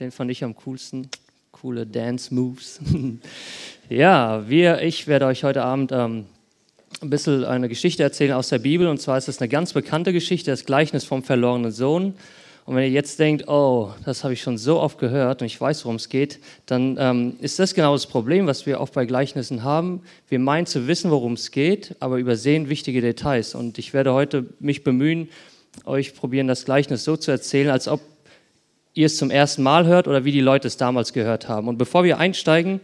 Den fand ich am coolsten. Coole Dance Moves. ja, wir, ich werde euch heute Abend ähm, ein bisschen eine Geschichte erzählen aus der Bibel. Und zwar ist es eine ganz bekannte Geschichte, das Gleichnis vom verlorenen Sohn. Und wenn ihr jetzt denkt, oh, das habe ich schon so oft gehört und ich weiß, worum es geht, dann ähm, ist das genau das Problem, was wir oft bei Gleichnissen haben. Wir meinen zu wissen, worum es geht, aber übersehen wichtige Details. Und ich werde heute mich bemühen, euch probieren, das Gleichnis so zu erzählen, als ob ihr es zum ersten Mal hört oder wie die Leute es damals gehört haben. Und bevor wir einsteigen,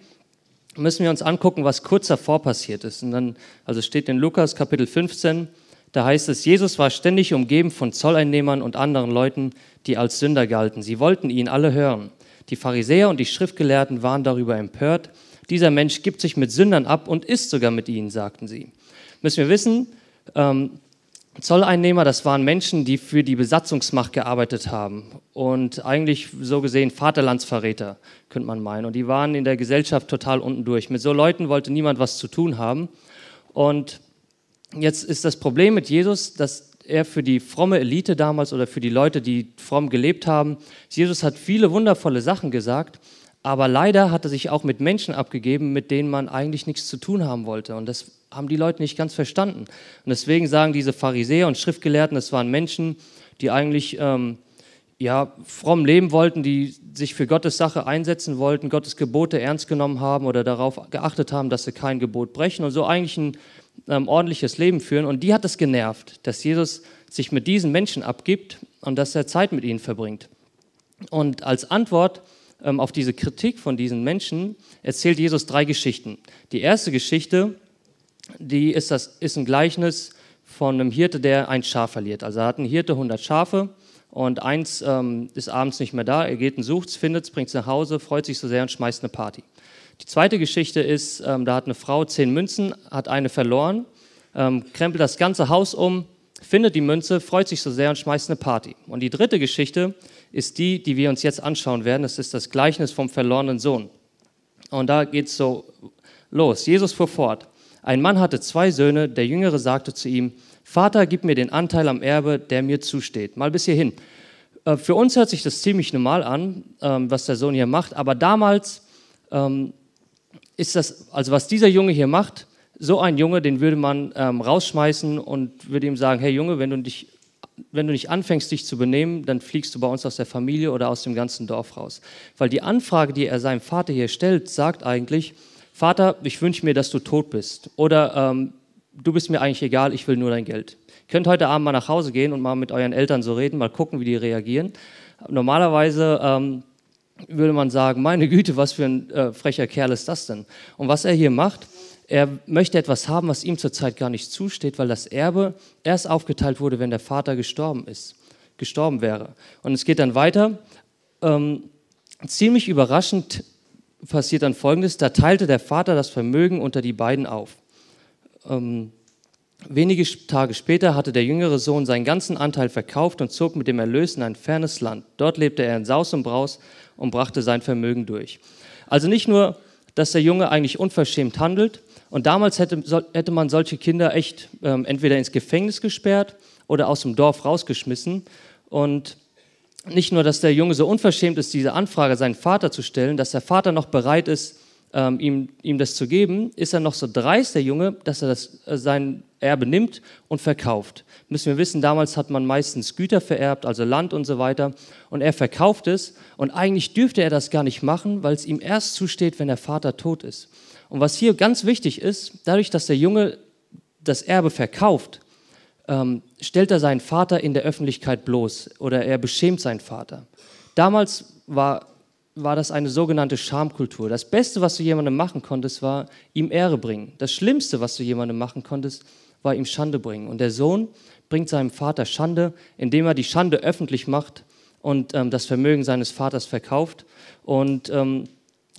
müssen wir uns angucken, was kurz davor passiert ist. Und dann, also steht in Lukas Kapitel 15, da heißt es, Jesus war ständig umgeben von Zolleinnehmern und anderen Leuten, die als Sünder galten. Sie wollten ihn alle hören. Die Pharisäer und die Schriftgelehrten waren darüber empört. Dieser Mensch gibt sich mit Sündern ab und isst sogar mit ihnen, sagten sie. Müssen wir wissen, ähm, Zolleinnehmer, das waren Menschen, die für die Besatzungsmacht gearbeitet haben und eigentlich so gesehen Vaterlandsverräter, könnte man meinen. Und die waren in der Gesellschaft total unten durch. Mit so Leuten wollte niemand was zu tun haben. Und jetzt ist das Problem mit Jesus, dass er für die fromme Elite damals oder für die Leute, die fromm gelebt haben, Jesus hat viele wundervolle Sachen gesagt, aber leider hat er sich auch mit Menschen abgegeben, mit denen man eigentlich nichts zu tun haben wollte. Und das haben die Leute nicht ganz verstanden. Und deswegen sagen diese Pharisäer und Schriftgelehrten, es waren Menschen, die eigentlich ähm, ja, fromm leben wollten, die sich für Gottes Sache einsetzen wollten, Gottes Gebote ernst genommen haben oder darauf geachtet haben, dass sie kein Gebot brechen und so eigentlich ein ähm, ordentliches Leben führen. Und die hat es genervt, dass Jesus sich mit diesen Menschen abgibt und dass er Zeit mit ihnen verbringt. Und als Antwort auf diese Kritik von diesen Menschen erzählt Jesus drei Geschichten. Die erste Geschichte die ist, das, ist ein Gleichnis von einem Hirte, der ein Schaf verliert. Also er hat ein Hirte 100 Schafe und eins ähm, ist abends nicht mehr da. Er geht und sucht es, findet es, bringt es nach Hause, freut sich so sehr und schmeißt eine Party. Die zweite Geschichte ist, ähm, da hat eine Frau zehn Münzen, hat eine verloren, ähm, krempelt das ganze Haus um, findet die Münze, freut sich so sehr und schmeißt eine Party. Und die dritte Geschichte ist die, die wir uns jetzt anschauen werden. Das ist das Gleichnis vom verlorenen Sohn. Und da geht es so los. Jesus fuhr fort. Ein Mann hatte zwei Söhne, der Jüngere sagte zu ihm, Vater, gib mir den Anteil am Erbe, der mir zusteht. Mal bis hierhin. Äh, für uns hört sich das ziemlich normal an, ähm, was der Sohn hier macht, aber damals ähm, ist das, also was dieser Junge hier macht, so ein Junge, den würde man ähm, rausschmeißen und würde ihm sagen, hey Junge, wenn du, dich, wenn du nicht anfängst, dich zu benehmen, dann fliegst du bei uns aus der Familie oder aus dem ganzen Dorf raus. Weil die Anfrage, die er seinem Vater hier stellt, sagt eigentlich, Vater, ich wünsche mir, dass du tot bist. Oder ähm, du bist mir eigentlich egal, ich will nur dein Geld. Ihr könnt heute Abend mal nach Hause gehen und mal mit euren Eltern so reden, mal gucken, wie die reagieren. Normalerweise ähm, würde man sagen, meine Güte, was für ein äh, frecher Kerl ist das denn? Und was er hier macht, er möchte etwas haben, was ihm zurzeit gar nicht zusteht, weil das Erbe erst aufgeteilt wurde, wenn der Vater gestorben ist, gestorben wäre. Und es geht dann weiter. Ähm, ziemlich überraschend passiert dann Folgendes, da teilte der Vater das Vermögen unter die beiden auf. Ähm, wenige Tage später hatte der jüngere Sohn seinen ganzen Anteil verkauft und zog mit dem Erlös in ein fernes Land. Dort lebte er in Saus und Braus und brachte sein Vermögen durch. Also nicht nur, dass der Junge eigentlich unverschämt handelt, und damals hätte, hätte man solche Kinder echt ähm, entweder ins Gefängnis gesperrt oder aus dem Dorf rausgeschmissen. Und nicht nur, dass der Junge so unverschämt ist, diese Anfrage seinen Vater zu stellen, dass der Vater noch bereit ist, ähm, ihm, ihm das zu geben, ist er noch so dreist, der Junge, dass er das, äh, sein Erbe nimmt und verkauft. Müssen wir wissen, damals hat man meistens Güter vererbt, also Land und so weiter, und er verkauft es und eigentlich dürfte er das gar nicht machen, weil es ihm erst zusteht, wenn der Vater tot ist. Und was hier ganz wichtig ist, dadurch, dass der Junge das Erbe verkauft, ähm, stellt er seinen Vater in der Öffentlichkeit bloß oder er beschämt seinen Vater. Damals war, war das eine sogenannte Schamkultur. Das Beste, was du jemandem machen konntest, war ihm Ehre bringen. Das Schlimmste, was du jemandem machen konntest, war ihm Schande bringen. Und der Sohn bringt seinem Vater Schande, indem er die Schande öffentlich macht und ähm, das Vermögen seines Vaters verkauft und ähm,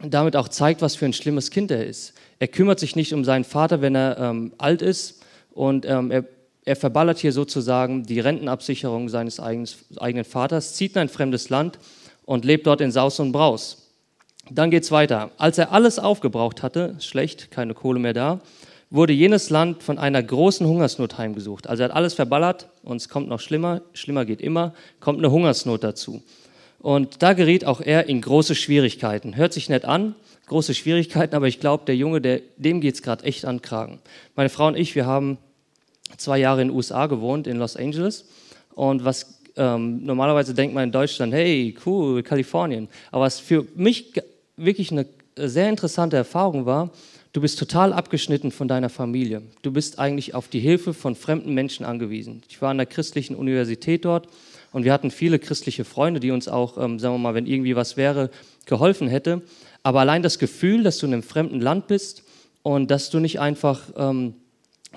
damit auch zeigt, was für ein schlimmes Kind er ist. Er kümmert sich nicht um seinen Vater, wenn er ähm, alt ist und ähm, er er verballert hier sozusagen die Rentenabsicherung seines eigenen Vaters, zieht in ein fremdes Land und lebt dort in Saus und Braus. Dann geht es weiter. Als er alles aufgebraucht hatte, schlecht, keine Kohle mehr da, wurde jenes Land von einer großen Hungersnot heimgesucht. Also er hat alles verballert und es kommt noch schlimmer, schlimmer geht immer, kommt eine Hungersnot dazu. Und da geriet auch er in große Schwierigkeiten. Hört sich nett an, große Schwierigkeiten, aber ich glaube, der Junge, der, dem geht es gerade echt an Kragen. Meine Frau und ich, wir haben zwei Jahre in den USA gewohnt, in Los Angeles. Und was ähm, normalerweise denkt man in Deutschland, hey, cool, Kalifornien. Aber was für mich wirklich eine sehr interessante Erfahrung war, du bist total abgeschnitten von deiner Familie. Du bist eigentlich auf die Hilfe von fremden Menschen angewiesen. Ich war an der christlichen Universität dort und wir hatten viele christliche Freunde, die uns auch, ähm, sagen wir mal, wenn irgendwie was wäre, geholfen hätte. Aber allein das Gefühl, dass du in einem fremden Land bist und dass du nicht einfach ähm,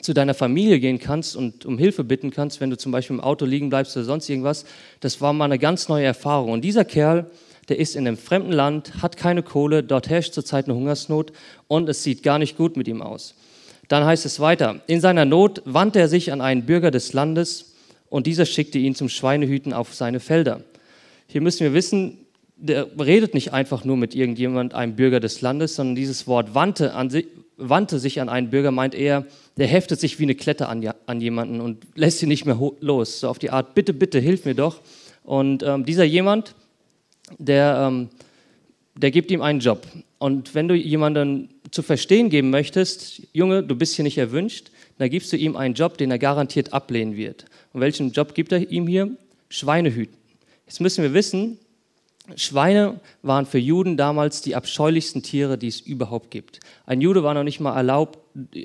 zu deiner Familie gehen kannst und um Hilfe bitten kannst, wenn du zum Beispiel im Auto liegen bleibst oder sonst irgendwas, das war mal eine ganz neue Erfahrung. Und dieser Kerl, der ist in einem fremden Land, hat keine Kohle, dort herrscht zurzeit eine Hungersnot und es sieht gar nicht gut mit ihm aus. Dann heißt es weiter, in seiner Not wandte er sich an einen Bürger des Landes und dieser schickte ihn zum Schweinehüten auf seine Felder. Hier müssen wir wissen, der redet nicht einfach nur mit irgendjemand, einem Bürger des Landes, sondern dieses Wort wandte, an, wandte sich an einen Bürger, meint er, der heftet sich wie eine Klette an, an jemanden und lässt ihn nicht mehr los. So auf die Art, bitte, bitte, hilf mir doch. Und ähm, dieser jemand, der, ähm, der gibt ihm einen Job. Und wenn du jemanden zu verstehen geben möchtest, Junge, du bist hier nicht erwünscht, dann gibst du ihm einen Job, den er garantiert ablehnen wird. Und welchen Job gibt er ihm hier? Schweinehüten. Jetzt müssen wir wissen, Schweine waren für Juden damals die abscheulichsten Tiere, die es überhaupt gibt. Ein Jude war noch nicht mal erlaubt,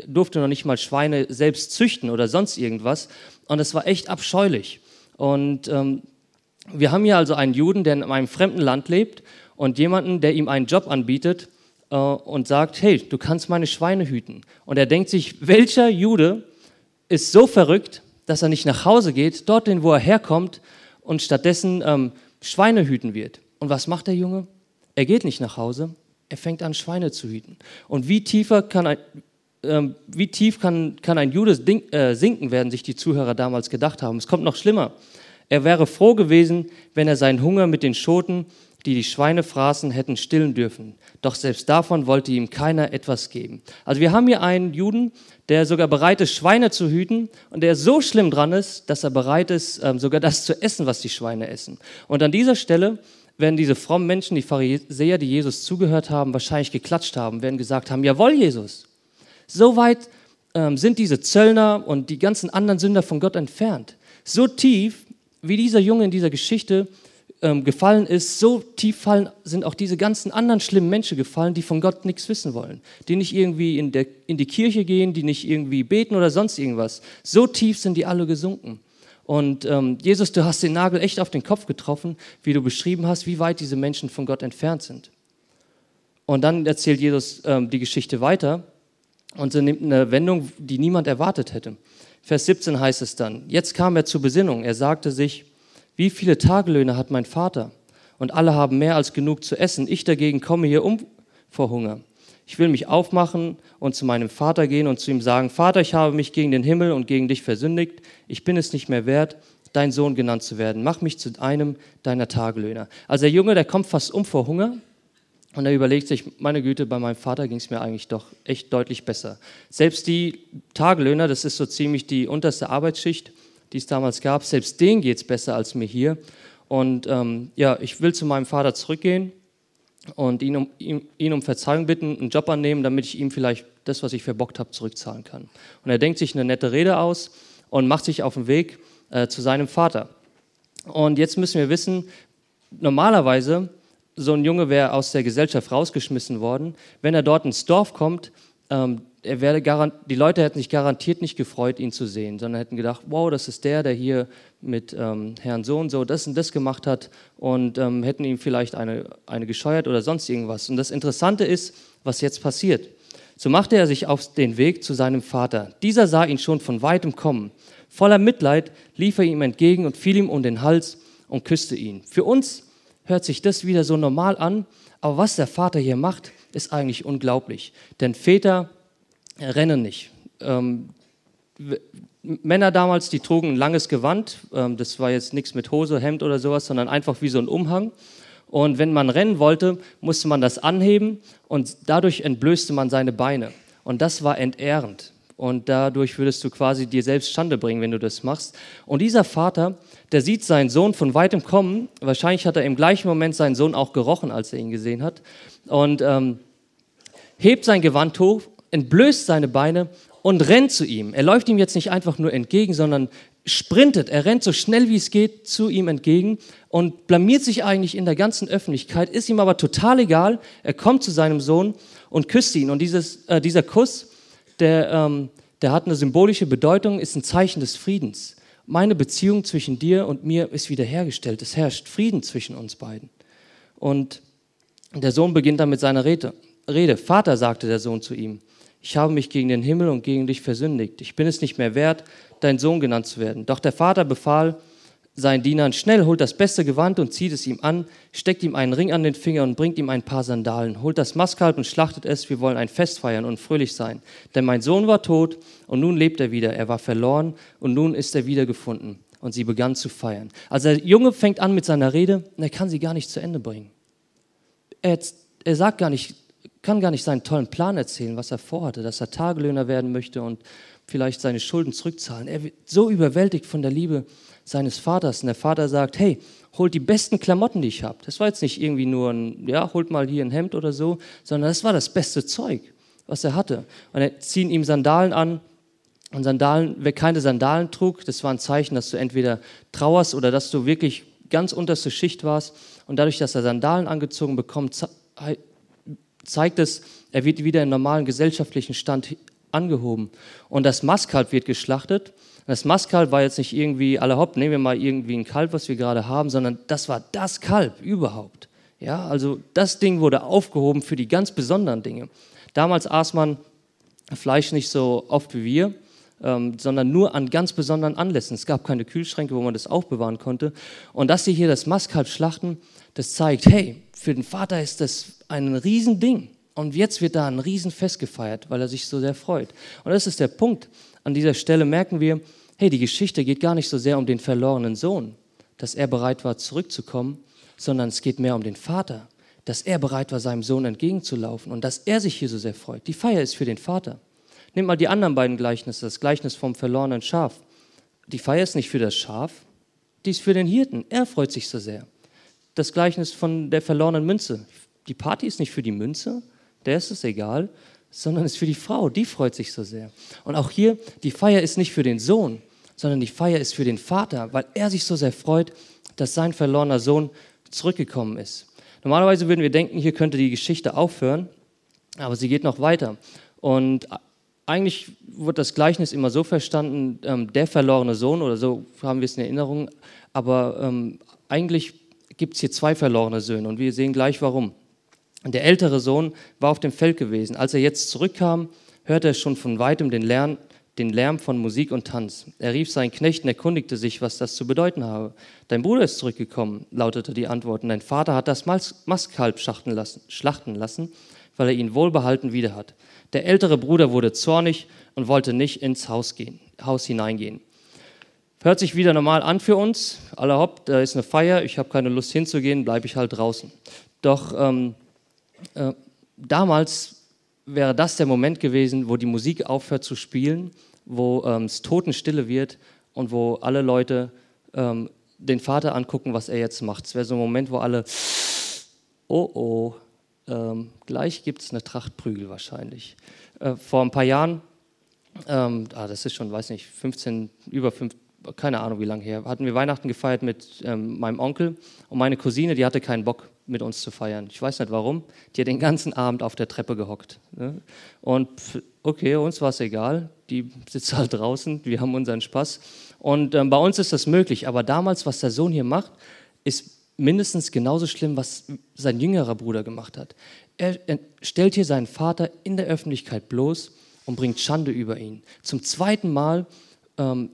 durfte noch nicht mal Schweine selbst züchten oder sonst irgendwas. Und es war echt abscheulich. Und ähm, wir haben hier also einen Juden, der in einem fremden Land lebt und jemanden, der ihm einen Job anbietet äh, und sagt, hey, du kannst meine Schweine hüten. Und er denkt sich, welcher Jude ist so verrückt, dass er nicht nach Hause geht, dorthin, wo er herkommt und stattdessen ähm, Schweine hüten wird. Und was macht der Junge? Er geht nicht nach Hause, er fängt an, Schweine zu hüten. Und wie tiefer kann ein, äh, wie tief kann, kann ein Jude äh, sinken, werden sich die Zuhörer damals gedacht haben. Es kommt noch schlimmer. Er wäre froh gewesen, wenn er seinen Hunger mit den Schoten, die die Schweine fraßen, hätten stillen dürfen. Doch selbst davon wollte ihm keiner etwas geben. Also wir haben hier einen Juden, der sogar bereit ist, Schweine zu hüten und der so schlimm dran ist, dass er bereit ist, ähm, sogar das zu essen, was die Schweine essen. Und an dieser Stelle werden diese frommen Menschen, die Pharisäer, die Jesus zugehört haben, wahrscheinlich geklatscht haben, werden gesagt haben, jawohl, Jesus. So weit ähm, sind diese Zöllner und die ganzen anderen Sünder von Gott entfernt. So tief, wie dieser Junge in dieser Geschichte ähm, gefallen ist, so tief fallen, sind auch diese ganzen anderen schlimmen Menschen gefallen, die von Gott nichts wissen wollen, die nicht irgendwie in, der, in die Kirche gehen, die nicht irgendwie beten oder sonst irgendwas. So tief sind die alle gesunken. Und ähm, Jesus, du hast den Nagel echt auf den Kopf getroffen, wie du beschrieben hast, wie weit diese Menschen von Gott entfernt sind. Und dann erzählt Jesus ähm, die Geschichte weiter und sie nimmt eine Wendung, die niemand erwartet hätte. Vers 17 heißt es dann, jetzt kam er zur Besinnung. Er sagte sich, wie viele Tagelöhne hat mein Vater? Und alle haben mehr als genug zu essen. Ich dagegen komme hier um vor Hunger. Ich will mich aufmachen und zu meinem Vater gehen und zu ihm sagen, Vater, ich habe mich gegen den Himmel und gegen dich versündigt. Ich bin es nicht mehr wert, dein Sohn genannt zu werden. Mach mich zu einem deiner Tagelöhner. Also der Junge, der kommt fast um vor Hunger und er überlegt sich, meine Güte, bei meinem Vater ging es mir eigentlich doch echt deutlich besser. Selbst die Tagelöhner, das ist so ziemlich die unterste Arbeitsschicht, die es damals gab, selbst denen geht es besser als mir hier. Und ähm, ja, ich will zu meinem Vater zurückgehen und ihn um, ihn, ihn um Verzeihung bitten, einen Job annehmen, damit ich ihm vielleicht das, was ich verbockt habe, zurückzahlen kann. Und er denkt sich eine nette Rede aus und macht sich auf den Weg äh, zu seinem Vater. Und jetzt müssen wir wissen, normalerweise so ein Junge wäre aus der Gesellschaft rausgeschmissen worden. Wenn er dort ins Dorf kommt, ähm, er werde die Leute hätten sich garantiert nicht gefreut, ihn zu sehen, sondern hätten gedacht, wow, das ist der, der hier mit ähm, Herrn so und so das und das gemacht hat und ähm, hätten ihm vielleicht eine, eine gescheuert oder sonst irgendwas. Und das Interessante ist, was jetzt passiert. So machte er sich auf den Weg zu seinem Vater. Dieser sah ihn schon von weitem kommen. Voller Mitleid lief er ihm entgegen und fiel ihm um den Hals und küsste ihn. Für uns hört sich das wieder so normal an, aber was der Vater hier macht, ist eigentlich unglaublich. Denn Väter rennen nicht. Ähm, Männer damals, die trugen ein langes Gewand, ähm, das war jetzt nichts mit Hose, Hemd oder sowas, sondern einfach wie so ein Umhang. Und wenn man rennen wollte, musste man das anheben und dadurch entblößte man seine Beine. Und das war entehrend. Und dadurch würdest du quasi dir selbst Schande bringen, wenn du das machst. Und dieser Vater, der sieht seinen Sohn von weitem kommen. Wahrscheinlich hat er im gleichen Moment seinen Sohn auch gerochen, als er ihn gesehen hat. Und ähm, hebt sein Gewand hoch, entblößt seine Beine und rennt zu ihm. Er läuft ihm jetzt nicht einfach nur entgegen, sondern sprintet. Er rennt so schnell wie es geht zu ihm entgegen und blamiert sich eigentlich in der ganzen Öffentlichkeit, ist ihm aber total egal. Er kommt zu seinem Sohn und küsst ihn. Und dieses, äh, dieser Kuss, der, ähm, der hat eine symbolische Bedeutung, ist ein Zeichen des Friedens. Meine Beziehung zwischen dir und mir ist wiederhergestellt. Es herrscht Frieden zwischen uns beiden. Und der Sohn beginnt dann mit seiner Rede. Rede. Vater, sagte der Sohn zu ihm, ich habe mich gegen den Himmel und gegen dich versündigt. Ich bin es nicht mehr wert, dein Sohn genannt zu werden. Doch der Vater befahl, seinen Dienern, schnell holt das beste Gewand und zieht es ihm an, steckt ihm einen Ring an den Finger und bringt ihm ein paar Sandalen. Holt das Mastkalb und schlachtet es, wir wollen ein Fest feiern und fröhlich sein. Denn mein Sohn war tot und nun lebt er wieder. Er war verloren und nun ist er wiedergefunden. Und sie begann zu feiern. Also der Junge fängt an mit seiner Rede und er kann sie gar nicht zu Ende bringen. Er, er sagt gar nicht, kann gar nicht seinen tollen Plan erzählen, was er vorhatte, dass er Tagelöhner werden möchte und vielleicht seine Schulden zurückzahlen. Er wird so überwältigt von der Liebe seines Vaters. Und der Vater sagt, hey, holt die besten Klamotten, die ich habe. Das war jetzt nicht irgendwie nur ein, ja, holt mal hier ein Hemd oder so, sondern das war das beste Zeug, was er hatte. Und er ziehen ihm Sandalen an. Und Sandalen, wer keine Sandalen trug, das war ein Zeichen, dass du entweder trauerst oder dass du wirklich ganz unterste Schicht warst. Und dadurch, dass er Sandalen angezogen bekommt, zeigt es, er wird wieder in normalen gesellschaftlichen Stand angehoben. Und das Mastkalb wird geschlachtet das Mastkalb war jetzt nicht irgendwie, alle hopp, nehmen wir mal irgendwie ein Kalb, was wir gerade haben, sondern das war das Kalb überhaupt. Ja, also das Ding wurde aufgehoben für die ganz besonderen Dinge. Damals aß man Fleisch nicht so oft wie wir, ähm, sondern nur an ganz besonderen Anlässen. Es gab keine Kühlschränke, wo man das aufbewahren konnte. Und dass sie hier das Mastkalb schlachten, das zeigt, hey, für den Vater ist das ein Riesending. Und jetzt wird da ein Riesenfest gefeiert, weil er sich so sehr freut. Und das ist der Punkt. An dieser Stelle merken wir, hey, die Geschichte geht gar nicht so sehr um den verlorenen Sohn, dass er bereit war zurückzukommen, sondern es geht mehr um den Vater, dass er bereit war, seinem Sohn entgegenzulaufen und dass er sich hier so sehr freut. Die Feier ist für den Vater. Nehmt mal die anderen beiden Gleichnisse, das Gleichnis vom verlorenen Schaf. Die Feier ist nicht für das Schaf, die ist für den Hirten. Er freut sich so sehr. Das Gleichnis von der verlorenen Münze. Die Party ist nicht für die Münze, der ist es egal, sondern ist für die Frau, die freut sich so sehr. Und auch hier, die Feier ist nicht für den Sohn, sondern die Feier ist für den Vater, weil er sich so sehr freut, dass sein verlorener Sohn zurückgekommen ist. Normalerweise würden wir denken, hier könnte die Geschichte aufhören, aber sie geht noch weiter. Und eigentlich wird das Gleichnis immer so verstanden, ähm, der verlorene Sohn, oder so haben wir es in Erinnerung, aber ähm, eigentlich gibt es hier zwei verlorene Söhne und wir sehen gleich warum. Der ältere Sohn war auf dem Feld gewesen. Als er jetzt zurückkam, hörte er schon von weitem den Lärm, den Lärm von Musik und Tanz. Er rief seinen Knecht und erkundigte sich, was das zu bedeuten habe. Dein Bruder ist zurückgekommen, lautete die Antwort. Und dein Vater hat das Mastkalb lassen, schlachten lassen, weil er ihn wohlbehalten wieder hat. Der ältere Bruder wurde zornig und wollte nicht ins Haus, gehen, Haus hineingehen. Hört sich wieder normal an für uns. Alle hopp, da ist eine Feier, ich habe keine Lust hinzugehen, bleibe ich halt draußen. Doch ähm, äh, damals wäre das der Moment gewesen, wo die Musik aufhört zu spielen, wo ähm, es totenstille wird und wo alle Leute ähm, den Vater angucken, was er jetzt macht. Es wäre so ein Moment, wo alle, oh oh, ähm, gleich gibt es eine Tracht Prügel wahrscheinlich. Äh, vor ein paar Jahren, ähm, ah, das ist schon, weiß nicht, 15, über 15, keine Ahnung wie lange her, hatten wir Weihnachten gefeiert mit ähm, meinem Onkel und meine Cousine, die hatte keinen Bock mit uns zu feiern. Ich weiß nicht warum. Die hat den ganzen Abend auf der Treppe gehockt. Ne? Und okay, uns war es egal. Die sitzt halt draußen, wir haben unseren Spaß. Und ähm, bei uns ist das möglich. Aber damals, was der Sohn hier macht, ist mindestens genauso schlimm, was sein jüngerer Bruder gemacht hat. Er stellt hier seinen Vater in der Öffentlichkeit bloß und bringt Schande über ihn. Zum zweiten Mal ähm,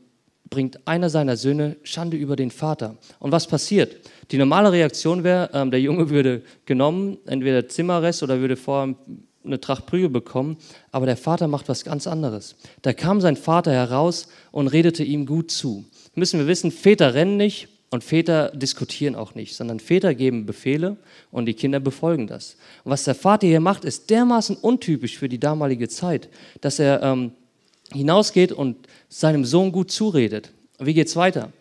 bringt einer seiner Söhne Schande über den Vater. Und was passiert? Die normale Reaktion wäre, ähm, der Junge würde genommen, entweder Zimmerrest oder würde vorher eine Tracht Prügel bekommen, aber der Vater macht was ganz anderes. Da kam sein Vater heraus und redete ihm gut zu. Müssen wir wissen, Väter rennen nicht und Väter diskutieren auch nicht, sondern Väter geben Befehle und die Kinder befolgen das. Und was der Vater hier macht, ist dermaßen untypisch für die damalige Zeit, dass er ähm, hinausgeht und seinem Sohn gut zuredet. Wie geht's weiter?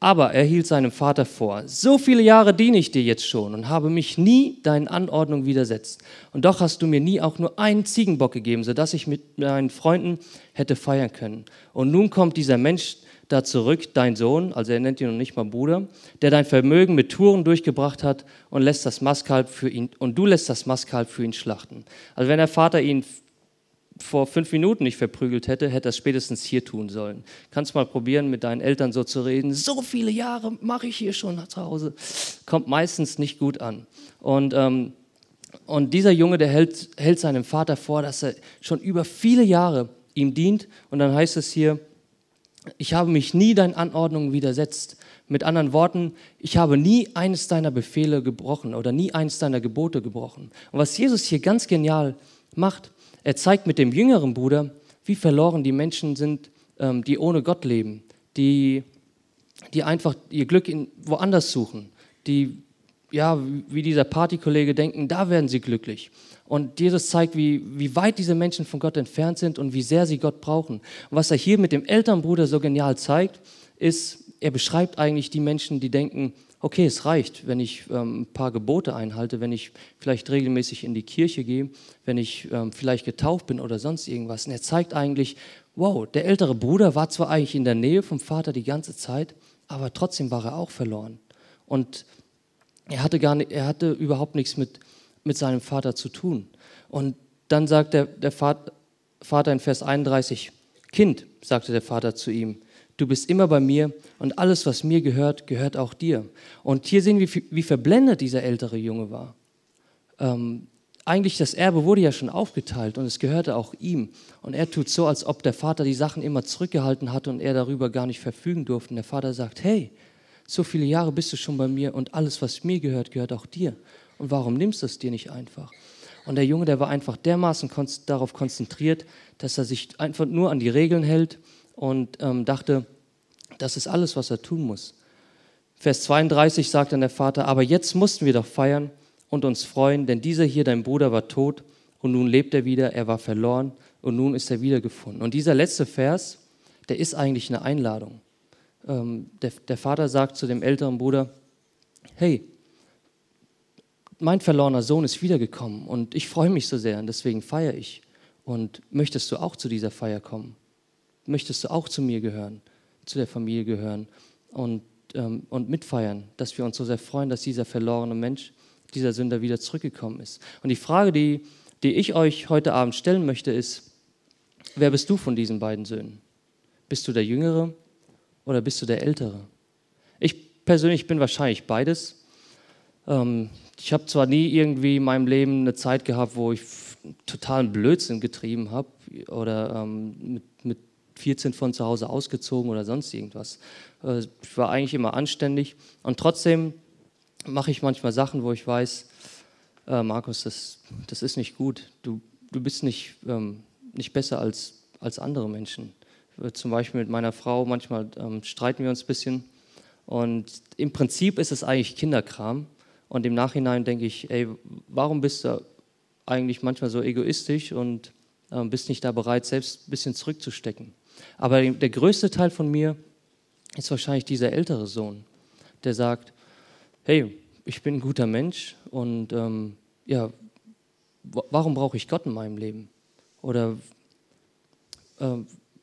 Aber er hielt seinem Vater vor, so viele Jahre diene ich dir jetzt schon und habe mich nie deinen Anordnungen widersetzt. Und doch hast du mir nie auch nur einen Ziegenbock gegeben, sodass ich mit meinen Freunden hätte feiern können. Und nun kommt dieser Mensch da zurück, dein Sohn, also er nennt ihn noch nicht mal Bruder, der dein Vermögen mit Touren durchgebracht hat und lässt das Mastkalb für ihn, und du lässt das Mastkalb für ihn schlachten. Also wenn der Vater ihn vor fünf Minuten nicht verprügelt hätte, hätte es spätestens hier tun sollen. Kannst mal probieren, mit deinen Eltern so zu reden. So viele Jahre mache ich hier schon zu Hause. Kommt meistens nicht gut an. Und, ähm, und dieser Junge, der hält, hält seinem Vater vor, dass er schon über viele Jahre ihm dient. Und dann heißt es hier, ich habe mich nie deinen Anordnungen widersetzt. Mit anderen Worten, ich habe nie eines deiner Befehle gebrochen oder nie eines deiner Gebote gebrochen. Und was Jesus hier ganz genial macht, er zeigt mit dem jüngeren Bruder, wie verloren die Menschen sind, ähm, die ohne Gott leben, die, die einfach ihr Glück in, woanders suchen, die, ja, wie dieser Partykollege denken, da werden sie glücklich. Und Jesus zeigt, wie, wie weit diese Menschen von Gott entfernt sind und wie sehr sie Gott brauchen. Und was er hier mit dem Elternbruder so genial zeigt, ist, er beschreibt eigentlich die Menschen, die denken, okay, es reicht, wenn ich ähm, ein paar Gebote einhalte, wenn ich vielleicht regelmäßig in die Kirche gehe, wenn ich ähm, vielleicht getauft bin oder sonst irgendwas. Und er zeigt eigentlich, wow, der ältere Bruder war zwar eigentlich in der Nähe vom Vater die ganze Zeit, aber trotzdem war er auch verloren. Und er hatte, gar nicht, er hatte überhaupt nichts mit, mit seinem Vater zu tun. Und dann sagt der, der Vater in Vers 31, Kind, sagte der Vater zu ihm, du bist immer bei mir und alles, was mir gehört, gehört auch dir. Und hier sehen wir, wie verblendet dieser ältere Junge war. Ähm, eigentlich das Erbe wurde ja schon aufgeteilt und es gehörte auch ihm. Und er tut so, als ob der Vater die Sachen immer zurückgehalten hat und er darüber gar nicht verfügen durfte. Und der Vater sagt, hey, so viele Jahre bist du schon bei mir und alles, was mir gehört, gehört auch dir. Und warum nimmst du es dir nicht einfach? Und der Junge, der war einfach dermaßen darauf konzentriert, dass er sich einfach nur an die Regeln hält und ähm, dachte, das ist alles, was er tun muss. Vers 32 sagt dann der Vater, aber jetzt mussten wir doch feiern und uns freuen, denn dieser hier, dein Bruder, war tot und nun lebt er wieder, er war verloren und nun ist er wiedergefunden. Und dieser letzte Vers, der ist eigentlich eine Einladung. Ähm, der, der Vater sagt zu dem älteren Bruder, hey, mein verlorener Sohn ist wiedergekommen und ich freue mich so sehr und deswegen feiere ich. Und möchtest du auch zu dieser Feier kommen? Möchtest du auch zu mir gehören, zu der Familie gehören und, ähm, und mitfeiern, dass wir uns so sehr freuen, dass dieser verlorene Mensch, dieser Sünder wieder zurückgekommen ist. Und die Frage, die, die ich euch heute Abend stellen möchte, ist, wer bist du von diesen beiden Söhnen? Bist du der Jüngere oder bist du der Ältere? Ich persönlich bin wahrscheinlich beides. Ähm, ich habe zwar nie irgendwie in meinem Leben eine Zeit gehabt, wo ich totalen Blödsinn getrieben habe oder ähm, mit, mit 14 von zu Hause ausgezogen oder sonst irgendwas. Äh, ich war eigentlich immer anständig und trotzdem mache ich manchmal Sachen, wo ich weiß, äh, Markus, das, das ist nicht gut. Du, du bist nicht, ähm, nicht besser als, als andere Menschen. Äh, zum Beispiel mit meiner Frau, manchmal ähm, streiten wir uns ein bisschen. Und im Prinzip ist es eigentlich Kinderkram. Und im Nachhinein denke ich, ey, warum bist du eigentlich manchmal so egoistisch und äh, bist nicht da bereit, selbst ein bisschen zurückzustecken? Aber der größte Teil von mir ist wahrscheinlich dieser ältere Sohn, der sagt, hey, ich bin ein guter Mensch und ähm, ja, warum brauche ich Gott in meinem Leben? Oder äh,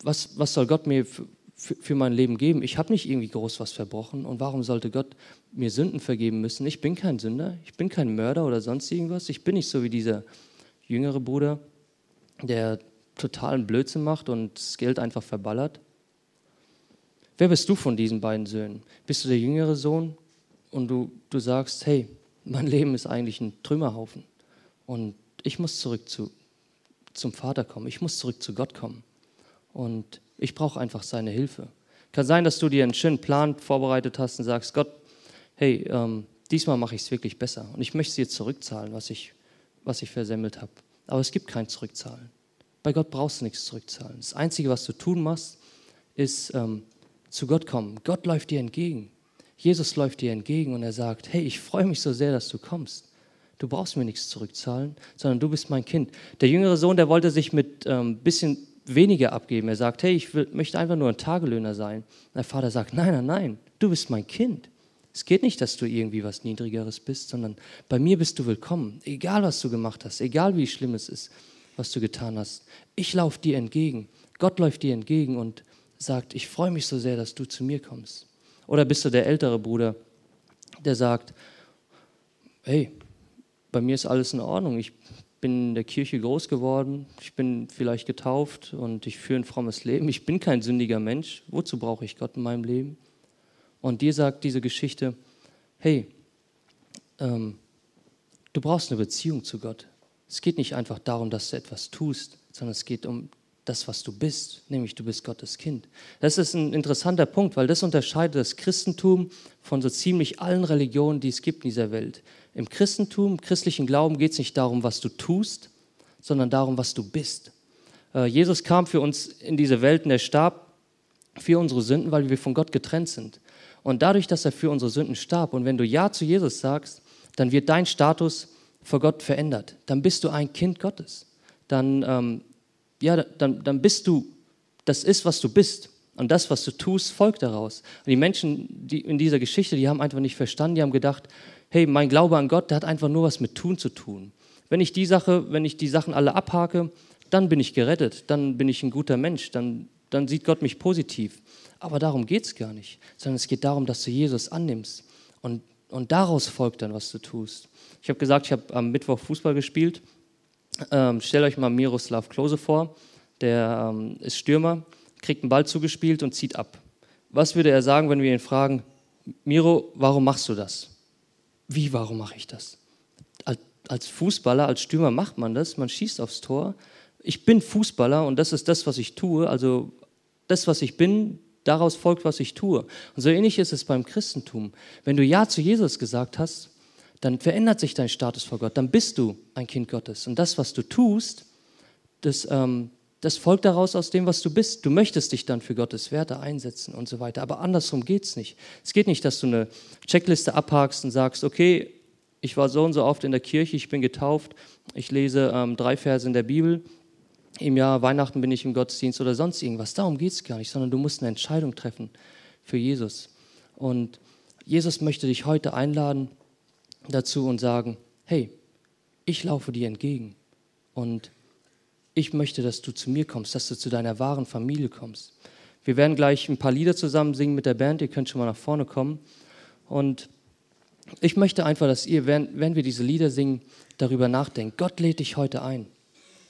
was, was soll Gott mir für, für mein Leben geben? Ich habe nicht irgendwie groß was verbrochen und warum sollte Gott mir Sünden vergeben müssen? Ich bin kein Sünder, ich bin kein Mörder oder sonst irgendwas. Ich bin nicht so wie dieser jüngere Bruder, der totalen Blödsinn macht und das Geld einfach verballert? Wer bist du von diesen beiden Söhnen? Bist du der jüngere Sohn und du, du sagst, hey, mein Leben ist eigentlich ein Trümmerhaufen und ich muss zurück zu, zum Vater kommen, ich muss zurück zu Gott kommen und ich brauche einfach seine Hilfe. Kann sein, dass du dir einen schönen Plan vorbereitet hast und sagst, Gott, hey, ähm, diesmal mache ich es wirklich besser und ich möchte dir zurückzahlen, was ich, was ich versemmelt habe. Aber es gibt kein Zurückzahlen. Bei Gott brauchst du nichts zurückzahlen. Das Einzige, was du tun musst, ist ähm, zu Gott kommen. Gott läuft dir entgegen. Jesus läuft dir entgegen und er sagt, hey, ich freue mich so sehr, dass du kommst. Du brauchst mir nichts zurückzahlen, sondern du bist mein Kind. Der jüngere Sohn, der wollte sich mit ein ähm, bisschen weniger abgeben. Er sagt, hey, ich will, möchte einfach nur ein Tagelöhner sein. Der Vater sagt, nein, nein, nein, du bist mein Kind. Es geht nicht, dass du irgendwie was Niedrigeres bist, sondern bei mir bist du willkommen. Egal, was du gemacht hast, egal wie schlimm es ist, was du getan hast. Ich laufe dir entgegen. Gott läuft dir entgegen und sagt, ich freue mich so sehr, dass du zu mir kommst. Oder bist du der ältere Bruder, der sagt, hey, bei mir ist alles in Ordnung. Ich bin in der Kirche groß geworden, ich bin vielleicht getauft und ich führe ein frommes Leben. Ich bin kein sündiger Mensch. Wozu brauche ich Gott in meinem Leben? Und dir sagt diese Geschichte, hey, ähm, du brauchst eine Beziehung zu Gott. Es geht nicht einfach darum, dass du etwas tust, sondern es geht um das, was du bist, nämlich du bist Gottes Kind. Das ist ein interessanter Punkt, weil das unterscheidet das Christentum von so ziemlich allen Religionen, die es gibt in dieser Welt. Im Christentum, im christlichen Glauben geht es nicht darum, was du tust, sondern darum, was du bist. Äh, Jesus kam für uns in diese Welt und er starb für unsere Sünden, weil wir von Gott getrennt sind. Und dadurch, dass er für unsere Sünden starb und wenn du Ja zu Jesus sagst, dann wird dein Status vor Gott verändert. Dann bist du ein Kind Gottes. Dann, ähm, ja, dann, dann bist du, das ist, was du bist. Und das, was du tust, folgt daraus. Und die Menschen die in dieser Geschichte, die haben einfach nicht verstanden, die haben gedacht, hey, mein Glaube an Gott, der hat einfach nur was mit Tun zu tun. Wenn ich die Sache, wenn ich die Sachen alle abhake, dann bin ich gerettet, dann bin ich ein guter Mensch, dann, dann sieht Gott mich positiv. Aber darum geht es gar nicht, sondern es geht darum, dass du Jesus annimmst. Und, und daraus folgt dann, was du tust. Ich habe gesagt, ich habe am Mittwoch Fußball gespielt. Ähm, stellt euch mal Miroslav Klose vor, der ähm, ist Stürmer, kriegt einen Ball zugespielt und zieht ab. Was würde er sagen, wenn wir ihn fragen, Miro, warum machst du das? Wie, warum mache ich das? Als Fußballer, als Stürmer macht man das, man schießt aufs Tor. Ich bin Fußballer und das ist das, was ich tue. Also das, was ich bin, daraus folgt, was ich tue. Und so ähnlich ist es beim Christentum. Wenn du Ja zu Jesus gesagt hast, dann verändert sich dein Status vor Gott. Dann bist du ein Kind Gottes. Und das, was du tust, das, ähm, das folgt daraus aus dem, was du bist. Du möchtest dich dann für Gottes Werte einsetzen und so weiter. Aber andersrum geht es nicht. Es geht nicht, dass du eine Checkliste abhakst und sagst, okay, ich war so und so oft in der Kirche, ich bin getauft, ich lese ähm, drei Verse in der Bibel, im Jahr Weihnachten bin ich im Gottesdienst oder sonst irgendwas. Darum geht es gar nicht, sondern du musst eine Entscheidung treffen für Jesus. Und Jesus möchte dich heute einladen dazu und sagen, hey, ich laufe dir entgegen und ich möchte, dass du zu mir kommst, dass du zu deiner wahren Familie kommst. Wir werden gleich ein paar Lieder zusammen singen mit der Band, ihr könnt schon mal nach vorne kommen. Und ich möchte einfach, dass ihr, wenn, wir diese Lieder singen, darüber nachdenkt. Gott lädt dich heute ein.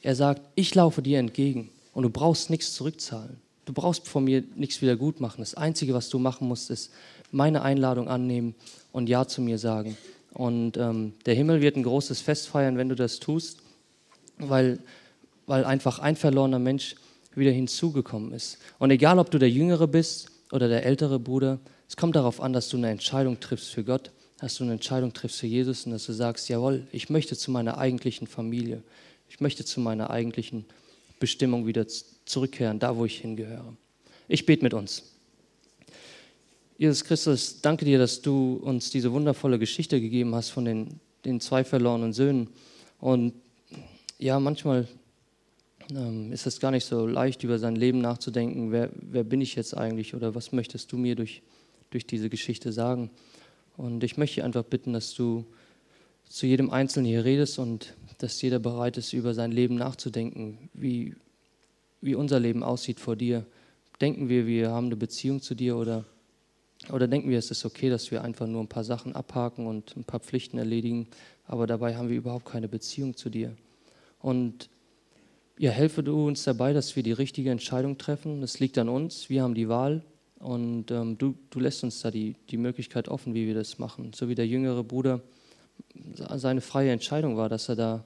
Er sagt, ich laufe dir entgegen und du brauchst nichts zurückzahlen. Du brauchst von mir nichts wieder gut machen. Das Einzige, was du machen musst, ist meine Einladung annehmen und Ja zu mir sagen. Und ähm, der Himmel wird ein großes Fest feiern, wenn du das tust, weil weil einfach ein verlorener Mensch wieder hinzugekommen ist. Und egal, ob du der Jüngere bist oder der ältere Bruder, es kommt darauf an, dass du eine Entscheidung triffst für Gott, dass du eine Entscheidung triffst für Jesus und dass du sagst, jawohl, ich möchte zu meiner eigentlichen Familie, ich möchte zu meiner eigentlichen Bestimmung wieder zurückkehren, da wo ich hingehöre. Ich bete mit uns. Jesus Christus, danke dir, dass du uns diese wundervolle Geschichte gegeben hast von den, den zwei verlorenen Söhnen. Und ja, manchmal ähm, ist es gar nicht so leicht, über sein Leben nachzudenken. Wer, wer bin ich jetzt eigentlich oder was möchtest du mir durch, durch diese Geschichte sagen? Und ich möchte einfach bitten, dass du zu jedem Einzelnen hier redest und dass jeder bereit ist, über sein Leben nachzudenken, wie, wie unser Leben aussieht vor dir. Denken wir, wir haben eine Beziehung zu dir oder, oder denken wir, es ist okay, dass wir einfach nur ein paar Sachen abhaken und ein paar Pflichten erledigen, aber dabei haben wir überhaupt keine Beziehung zu dir. Und ja, helfe du uns dabei, dass wir die richtige Entscheidung treffen. Das liegt an uns, wir haben die Wahl und ähm, du, du lässt uns da die, die Möglichkeit offen, wie wir das machen. So wie der jüngere Bruder seine freie Entscheidung war, dass er da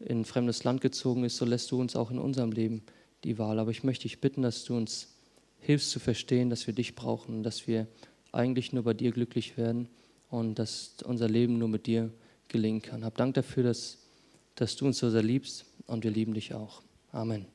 in ein fremdes Land gezogen ist, so lässt du uns auch in unserem Leben die Wahl. Aber ich möchte dich bitten, dass du uns hilfst zu verstehen, dass wir dich brauchen, dass wir eigentlich nur bei dir glücklich werden und dass unser Leben nur mit dir gelingen kann. Hab Dank dafür, dass, dass du uns so sehr liebst und wir lieben dich auch. Amen.